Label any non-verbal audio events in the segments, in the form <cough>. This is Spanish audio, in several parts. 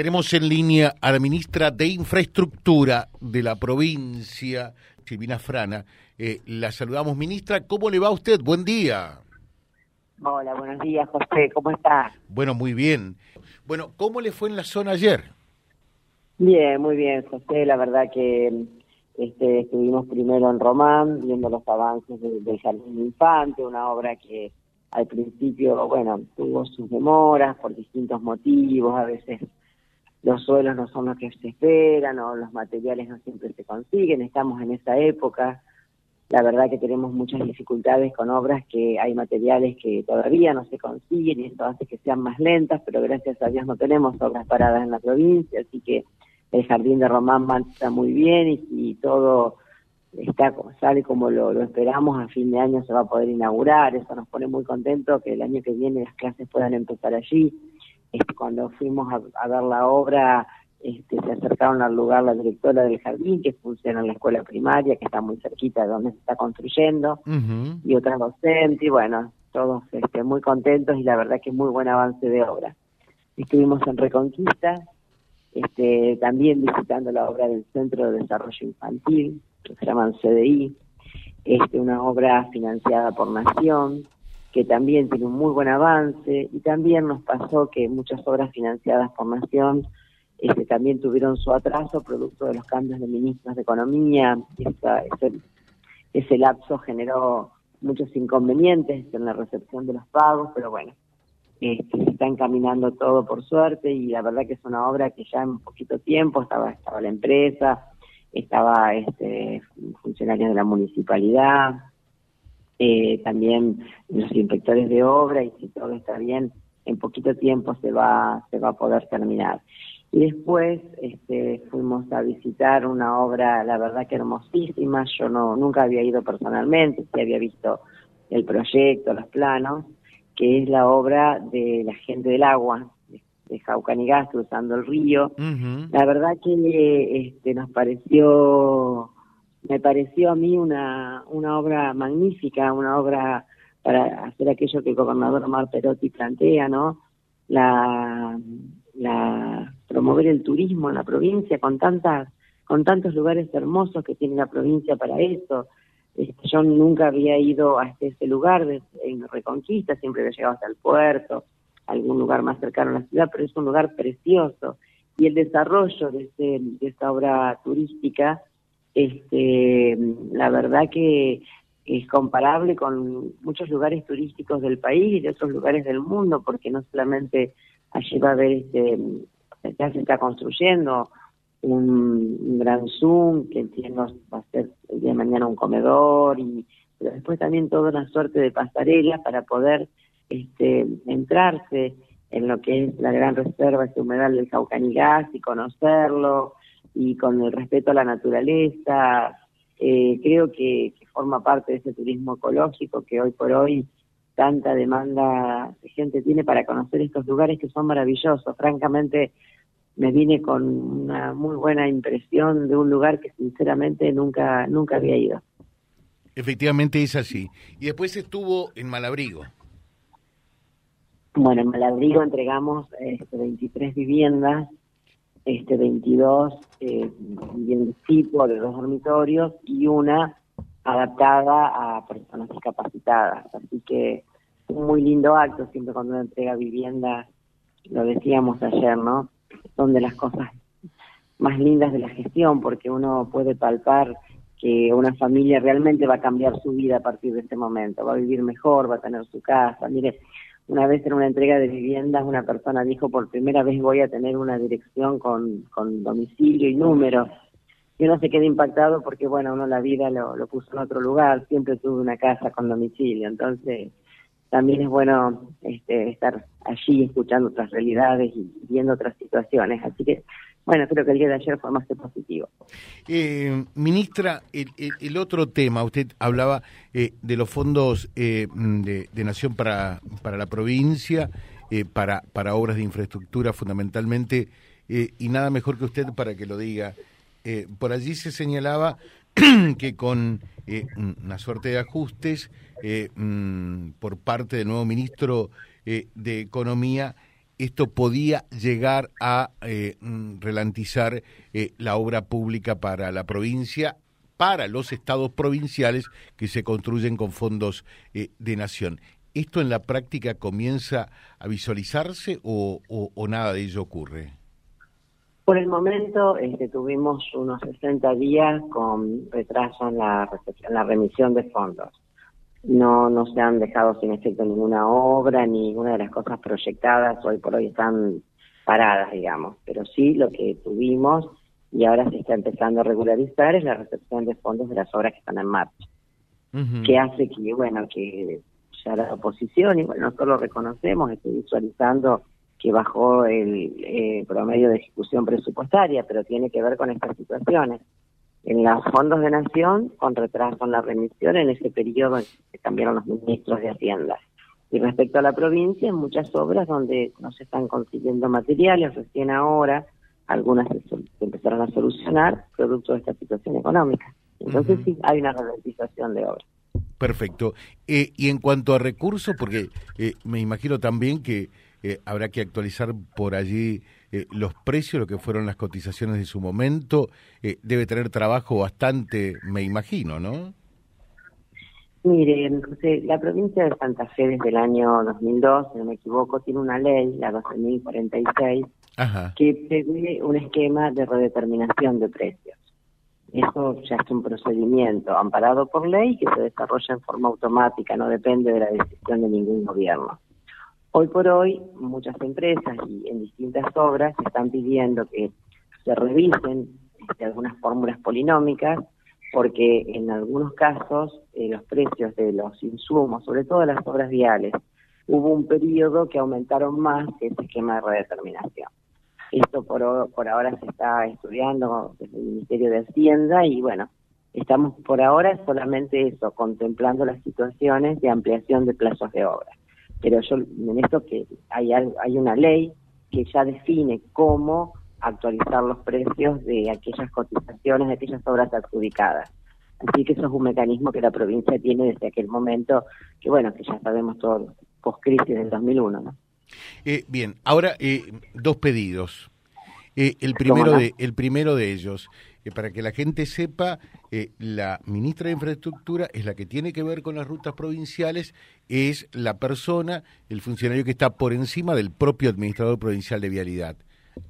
Tenemos en línea a la ministra de Infraestructura de la provincia, Silvina Frana. Eh, la saludamos, ministra. ¿Cómo le va a usted? Buen día. Hola, buenos días, José. ¿Cómo está? Bueno, muy bien. Bueno, ¿cómo le fue en la zona ayer? Bien, muy bien, José. La verdad que este, estuvimos primero en Román, viendo los avances del Jardín Infante, una obra que al principio, bueno, tuvo sus demoras por distintos motivos, a veces los suelos no son los que se esperan o los materiales no siempre se consiguen, estamos en esa época. La verdad que tenemos muchas dificultades con obras que hay materiales que todavía no se consiguen y esto hace que sean más lentas, pero gracias a Dios no tenemos obras paradas en la provincia, así que el jardín de Román está muy bien y, y todo está sale como lo, lo, esperamos, a fin de año se va a poder inaugurar, eso nos pone muy contentos que el año que viene las clases puedan empezar allí cuando fuimos a, ver la obra, este, se acercaron al lugar la directora del jardín, que funciona en la escuela primaria, que está muy cerquita de donde se está construyendo, y otra docente, y bueno, todos este, muy contentos y la verdad que muy buen avance de obra. Estuvimos en Reconquista, este, también visitando la obra del Centro de Desarrollo Infantil, que se llaman CDI, este, una obra financiada por Nación, que también tiene un muy buen avance y también nos pasó que muchas obras financiadas por Nación este, también tuvieron su atraso producto de los cambios de ministros de Economía. ese, ese lapso generó muchos inconvenientes en la recepción de los pagos, pero bueno, este, se está encaminando todo por suerte y la verdad que es una obra que ya en poquito tiempo estaba, estaba la empresa, estaba este, funcionarios de la municipalidad, eh, también los inspectores de obra y si todo está bien, en poquito tiempo se va, se va a poder terminar. Y después este, fuimos a visitar una obra, la verdad que hermosísima, yo no nunca había ido personalmente, sí había visto el proyecto, los planos, que es la obra de la gente del agua, de Jaucanigas, cruzando el río. La verdad que este, nos pareció me pareció a mí una, una obra magnífica, una obra para hacer aquello que el gobernador Omar Perotti plantea, ¿no? La, la promover el turismo en la provincia con tantas con tantos lugares hermosos que tiene la provincia para eso. Este, yo nunca había ido hasta ese lugar en Reconquista, siempre había llegado hasta el puerto, algún lugar más cercano a la ciudad, pero es un lugar precioso. Y el desarrollo de, de esta obra turística este, la verdad que es comparable con muchos lugares turísticos del país y de otros lugares del mundo, porque no solamente allí va a haber, este, ya se está construyendo un, gran Zoom, que entiendo va a ser el día de mañana un comedor, y pero después también toda una suerte de pasarela para poder este, entrarse en lo que es la gran reserva, este humedal del Caucanigás y conocerlo, y con el respeto a la naturaleza. Eh, creo que, forma parte de ese turismo ecológico que hoy por hoy tanta demanda de gente tiene para conocer estos lugares que son maravillosos. Francamente, me vine con una muy buena impresión de un lugar que sinceramente nunca, nunca había ido. Efectivamente es así. Y después estuvo en Malabrigo. Bueno, en Malabrigo entregamos este, 23 viviendas este 22 eh, de tipo de dos dormitorios y una adaptada a personas discapacitadas. Así que un muy lindo acto, siempre cuando uno entrega vivienda, lo decíamos ayer, ¿no? Son de las cosas más lindas de la gestión, porque uno puede palpar que una familia realmente va a cambiar su vida a partir de este momento, va a vivir mejor, va a tener su casa. Mire, una vez en una entrega de viviendas una persona dijo por primera vez voy a tener una dirección con, con domicilio y número. Yo no se quedé impactado porque, bueno, uno la vida lo, lo puso en otro lugar, siempre tuve una casa con domicilio, entonces también es bueno este, estar allí escuchando otras realidades y viendo otras situaciones. Así que bueno, creo que el día de ayer fue más positivo. Eh, ministra, el, otro tema, usted hablaba eh, de los fondos eh, de, Nación para, para la provincia, para, para obras de infraestructura fundamentalmente, y nada mejor que usted para que lo diga. por allí se señalaba <clears throat> que con una suerte de ajustes mm, por parte del nuevo ministro de Economía, esto podía llegar a eh, mm, relantizar eh, la obra pública para la provincia, para los estados provinciales que se construyen con fondos de nación. ¿Esto en la práctica comienza a visualizarse o, nada de ello ocurre? Por el momento este, tuvimos unos 60 días con retraso en la, la remisión de fondos. No, no se han dejado sin efecto ninguna obra, ninguna de las cosas proyectadas hoy por hoy están paradas, digamos. Pero sí lo que tuvimos y ahora se está empezando a regularizar es la recepción de fondos de las obras que están en marcha. Que hace que, bueno, que ya la oposición, y bueno, nosotros lo reconocemos, estoy visualizando que bajó el eh, promedio de ejecución presupuestaria, pero tiene que ver con estas situaciones. En los fondos de nación, con retraso en la remisión, en ese periodo se cambiaron los ministros de Hacienda. Y respecto a la provincia, en muchas obras donde no se están consiguiendo materiales, recién ahora algunas se, empezaron a solucionar producto de esta situación económica. Entonces sí, hay una ralentización de obras. Perfecto. Eh, y en cuanto a recursos, porque eh, me imagino también que eh, habrá que actualizar por allí eh, los precios, lo que fueron las cotizaciones de su momento. Eh, debe tener trabajo bastante, me imagino, ¿no? Mire, José, la provincia de Santa Fe desde el año 2002, si no me equivoco, tiene una ley, la 12.046, que prevé un esquema de redeterminación de precios. Eso ya es un procedimiento amparado por ley que se desarrolla en forma automática, no depende de la decisión de ningún gobierno. Hoy por hoy, muchas empresas y en distintas obras están pidiendo que se revisen este, algunas fórmulas polinómicas porque en algunos casos eh, los precios de los insumos, sobre todo las obras viales, hubo un periodo que aumentaron más que ese esquema de redeterminación. Esto por, por ahora se está estudiando desde el Ministerio de Hacienda y bueno, estamos por ahora solamente eso, contemplando las situaciones de ampliación de plazos de obra pero yo en esto que hay, hay una ley que ya define cómo actualizar los precios de aquellas cotizaciones, de aquellas obras adjudicadas. Así que eso es un mecanismo que la provincia tiene desde aquel momento, que bueno, que ya sabemos todo, post-crisis del 2001, ¿no? Eh, bien, ahora eh, dos pedidos. Eh, el, primero de, el primero de ellos, para que la gente sepa, eh, la ministra de Infraestructura es la que tiene que ver con las rutas provinciales, es la persona, el funcionario que está por encima del propio administrador provincial de vialidad.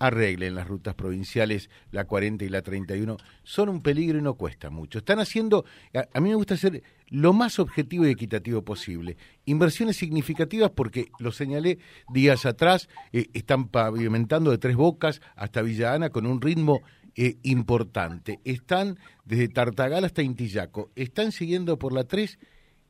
Arreglen las rutas provinciales, la 40 y la 31, son un peligro y no cuesta mucho. Están haciendo, a, mí me gusta ser lo más objetivo y equitativo posible. Inversiones significativas porque, lo señalé días atrás, eh, están pavimentando de Tres Bocas hasta Villa Ana con un ritmo eh, importante. Están desde Tartagal hasta Intillaco, están siguiendo por la 3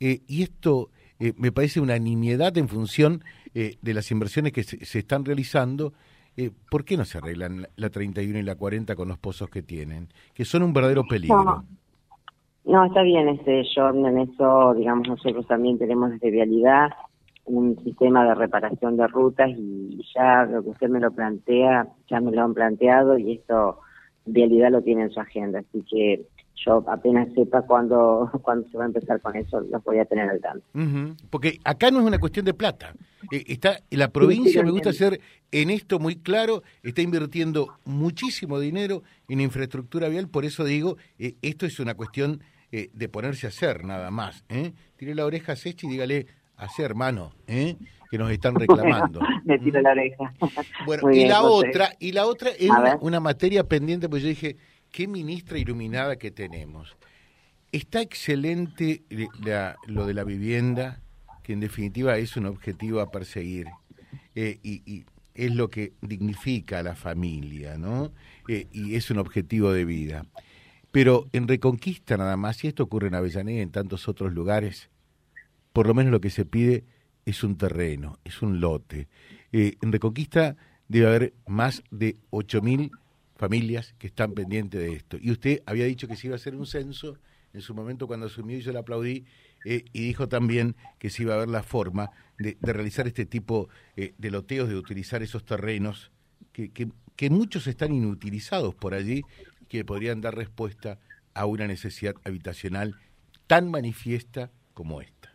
eh, y esto eh, me parece una nimiedad en función de las inversiones que se, están realizando. ¿Por qué no se arreglan la 31 y la 40 con los pozos que tienen? Que son un verdadero peligro. No, está bien, este, John, en eso, digamos, nosotros también tenemos desde Vialidad un sistema de reparación de rutas y ya lo que usted me lo plantea, ya me lo han planteado y esto Vialidad lo tiene en su agenda, así que yo apenas sepa cuándo, <laughs> cuándo se va a empezar con eso, lo voy a tener al tanto. Porque acá no es una cuestión de plata. Eh, está La provincia, me gusta ser en esto muy claro, está invirtiendo muchísimo dinero en infraestructura vial, por eso digo, eh, esto es una cuestión eh, de ponerse a hacer nada más. ¿eh? Tire la oreja a Sechi y dígale, hacer hermano, ¿eh? que nos están <laughs> reclamando. Me tiro la oreja. Bueno, y la otra, y la otra es una, materia pendiente, pues yo dije, qué ministra iluminada que tenemos. Está excelente lo de la vivienda, que en definitiva es un objetivo a perseguir, eh, y, es lo que dignifica a la familia, ¿no? Eh, y es un objetivo de vida. Pero en Reconquista nada más, y esto ocurre en Avellaneda y en tantos otros lugares, por lo menos lo que se pide es un terreno, es un lote. Eh, en Reconquista debe haber más de 8.000 familias que están pendientes de esto. Y usted había dicho que se iba a hacer un censo en su momento cuando asumió y yo le aplaudí, eh, y dijo también que se iba a ver la forma de, realizar este tipo eh, de loteos, de utilizar esos terrenos que, muchos están inutilizados por allí, que podrían dar respuesta a una necesidad habitacional tan manifiesta como esta.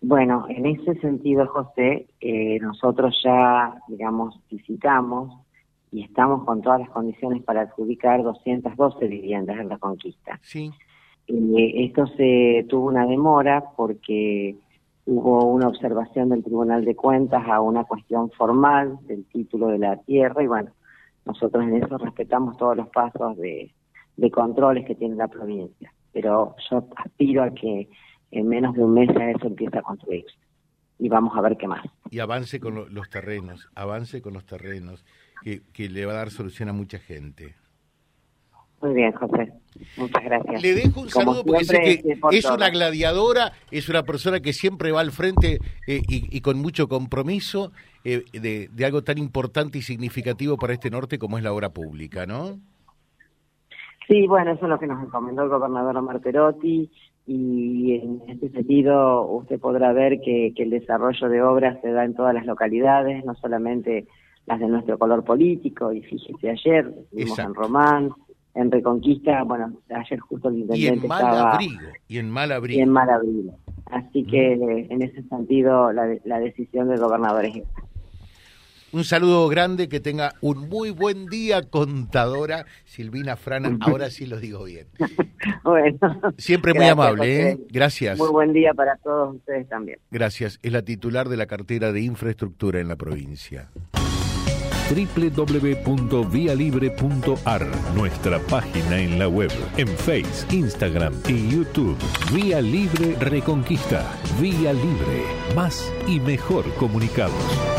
Bueno, en ese sentido, José, eh, nosotros ya, digamos, visitamos y estamos con todas las condiciones para adjudicar 212 viviendas en la conquista. Sí. Eh, esto se tuvo una demora porque hubo una observación del Tribunal de Cuentas a una cuestión formal del título de la tierra y bueno, nosotros en eso respetamos todos los pasos de, de controles que tiene la provincia. Pero yo aspiro a que en menos de un mes a eso empiece a construirse y vamos a ver qué más. Y avance con los terrenos, avance con los terrenos, que, que le va a dar solución a mucha gente. Muy bien, José. Muchas gracias. Le dejo un saludo porque sé que es una gladiadora, es una persona que siempre va al frente eh, y, con mucho compromiso eh, de, de, algo tan importante y significativo para este norte como es la obra pública, ¿no? Sí, bueno, eso es lo que nos encomendó el gobernador Omar Perotti y en este sentido usted podrá ver que, que el desarrollo de obras se da en todas las localidades, no solamente las de nuestro color político, y fíjese ayer, estuvimos en Román, en Reconquista, bueno, ayer justo el intendente y en mal Abrigo, y en mal abrigo. Y en mal abrigo. Así que en ese sentido la, la decisión del gobernador es esta. Un saludo grande, que tenga un muy buen día, contadora Silvina Frana. Ahora sí lo digo bien. <laughs> bueno. Siempre muy amable, ¿eh? Gracias. Muy buen día para todos ustedes también. Gracias. Es la titular de la cartera de infraestructura en la provincia www.vialibre.ar, nuestra página en la web, en Face, Instagram y YouTube. Vía Libre Reconquista. Vía Libre. Más y mejor comunicados.